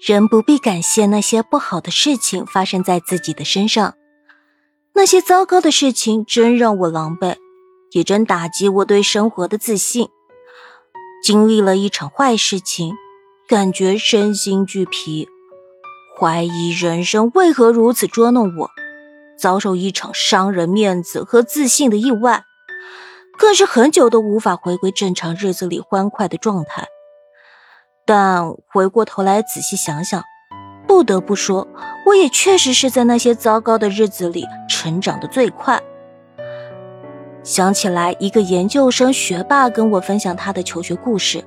人不必感谢那些不好的事情发生在自己的身上，那些糟糕的事情真让我狼狈，也真打击我对生活的自信。经历了一场坏事情，感觉身心俱疲，怀疑人生为何如此捉弄我，遭受一场伤人面子和自信的意外，更是很久都无法回归正常日子里欢快的状态。但回过头来仔细想想，不得不说，我也确实是在那些糟糕的日子里成长的最快。想起来，一个研究生学霸跟我分享他的求学故事。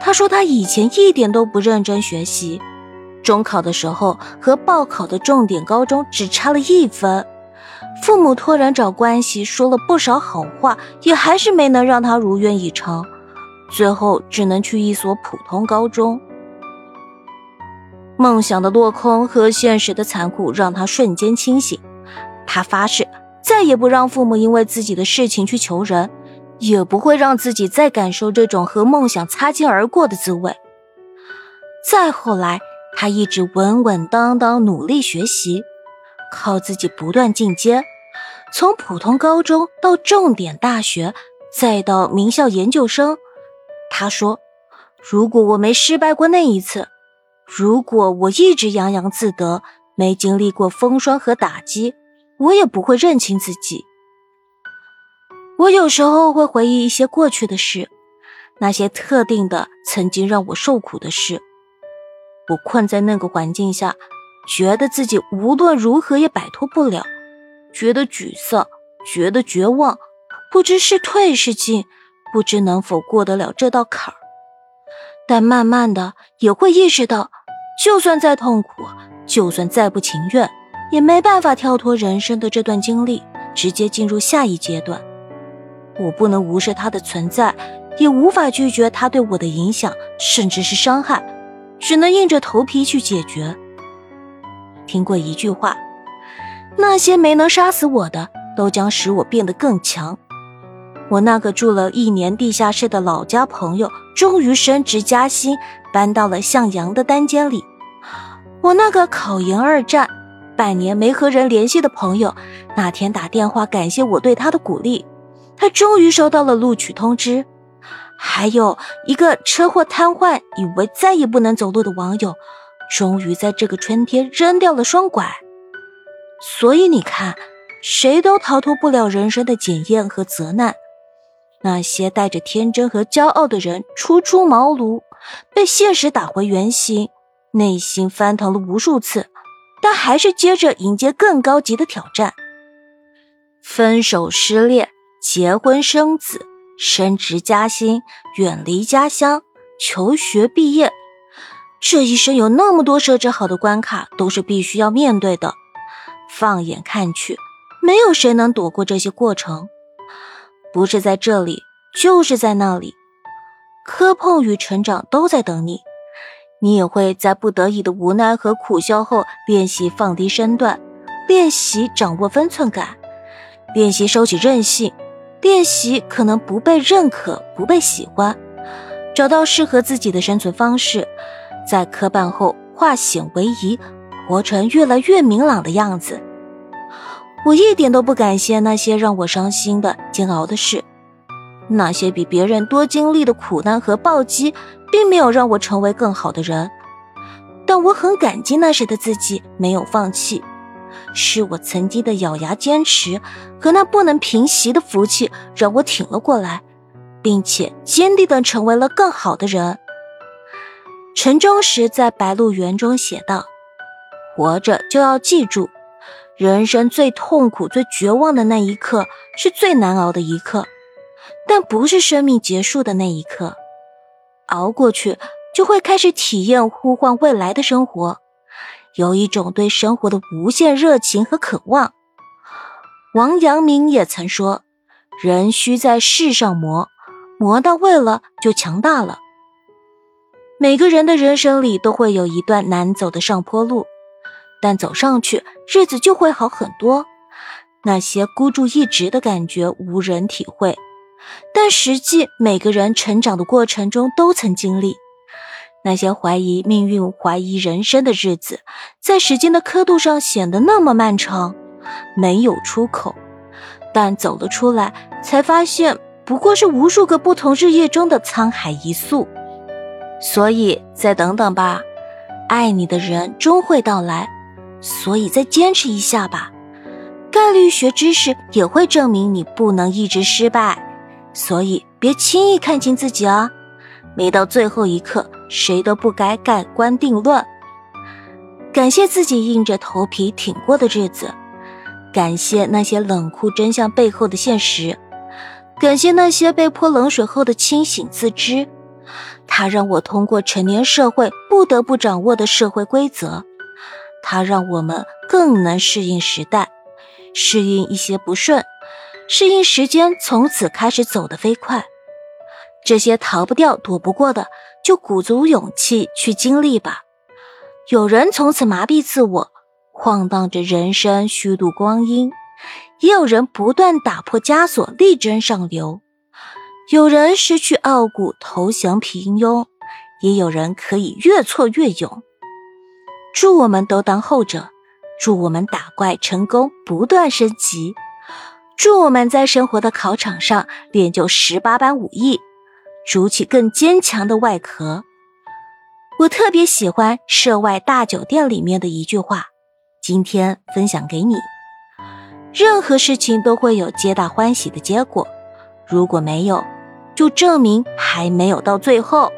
他说他以前一点都不认真学习，中考的时候和报考的重点高中只差了一分，父母托人找关系说了不少好话，也还是没能让他如愿以偿。最后只能去一所普通高中。梦想的落空和现实的残酷让他瞬间清醒。他发誓再也不让父母因为自己的事情去求人，也不会让自己再感受这种和梦想擦肩而过的滋味。再后来，他一直稳稳当当努力学习，靠自己不断进阶，从普通高中到重点大学，再到名校研究生。他说：“如果我没失败过那一次，如果我一直洋洋自得，没经历过风霜和打击，我也不会认清自己。我有时候会回忆一些过去的事，那些特定的曾经让我受苦的事。我困在那个环境下，觉得自己无论如何也摆脱不了，觉得沮丧，觉得绝望，不知是退是进。”不知能否过得了这道坎儿，但慢慢的也会意识到，就算再痛苦，就算再不情愿，也没办法跳脱人生的这段经历，直接进入下一阶段。我不能无视他的存在，也无法拒绝他对我的影响，甚至是伤害，只能硬着头皮去解决。听过一句话，那些没能杀死我的，都将使我变得更强。我那个住了一年地下室的老家朋友，终于升职加薪，搬到了向阳的单间里。我那个考研二战，半年没和人联系的朋友，那天打电话感谢我对他的鼓励，他终于收到了录取通知。还有一个车祸瘫痪，以为再也不能走路的网友，终于在这个春天扔掉了双拐。所以你看，谁都逃脱不了人生的检验和责难。那些带着天真和骄傲的人，初出茅庐，被现实打回原形，内心翻腾了无数次，但还是接着迎接更高级的挑战。分手、失恋、结婚、生子、升职加薪、远离家乡、求学、毕业，这一生有那么多设置好的关卡，都是必须要面对的。放眼看去，没有谁能躲过这些过程。不是在这里，就是在那里，磕碰与成长都在等你。你也会在不得已的无奈和苦笑后，练习放低身段，练习掌握分寸感，练习收起任性，练习可能不被认可、不被喜欢，找到适合自己的生存方式，在磕绊后化险为夷，活成越来越明朗的样子。我一点都不感谢那些让我伤心的煎熬的事，那些比别人多经历的苦难和暴击，并没有让我成为更好的人。但我很感激那时的自己没有放弃，是我曾经的咬牙坚持和那不能平息的福气，让我挺了过来，并且坚定地成为了更好的人。陈忠实在《白鹿原》中写道：“活着就要记住。”人生最痛苦、最绝望的那一刻是最难熬的一刻，但不是生命结束的那一刻。熬过去，就会开始体验呼唤未来的生活，有一种对生活的无限热情和渴望。王阳明也曾说：“人需在世上磨，磨到位了就强大了。”每个人的人生里都会有一段难走的上坡路。但走上去，日子就会好很多。那些孤注一掷的感觉无人体会，但实际每个人成长的过程中都曾经历。那些怀疑命运、怀疑人生的日子，在时间的刻度上显得那么漫长，没有出口。但走了出来，才发现不过是无数个不同日夜中的沧海一粟。所以，再等等吧，爱你的人终会到来。所以，再坚持一下吧。概率学知识也会证明你不能一直失败，所以别轻易看清自己啊！没到最后一刻，谁都不该盖棺定论。感谢自己硬着头皮挺过的日子。感谢那些冷酷真相背后的现实，感谢那些被泼冷水后的清醒自知，它让我通过成年社会不得不掌握的社会规则，它让我们更能适应时代，适应一些不顺，适应时间从此开始走得飞快。这些逃不掉、躲不过的，就鼓足勇气去经历吧。有人从此麻痹自我。晃荡着人生，虚度光阴；也有人不断打破枷锁，力争上流；有人失去傲骨，投降平庸；也有人可以越挫越勇。祝我们都当后者，祝我们打怪成功，不断升级；祝我们在生活的考场上练就十八般武艺，筑起更坚强的外壳。我特别喜欢《涉外大酒店》里面的一句话。今天分享给你，任何事情都会有皆大欢喜的结果，如果没有，就证明还没有到最后。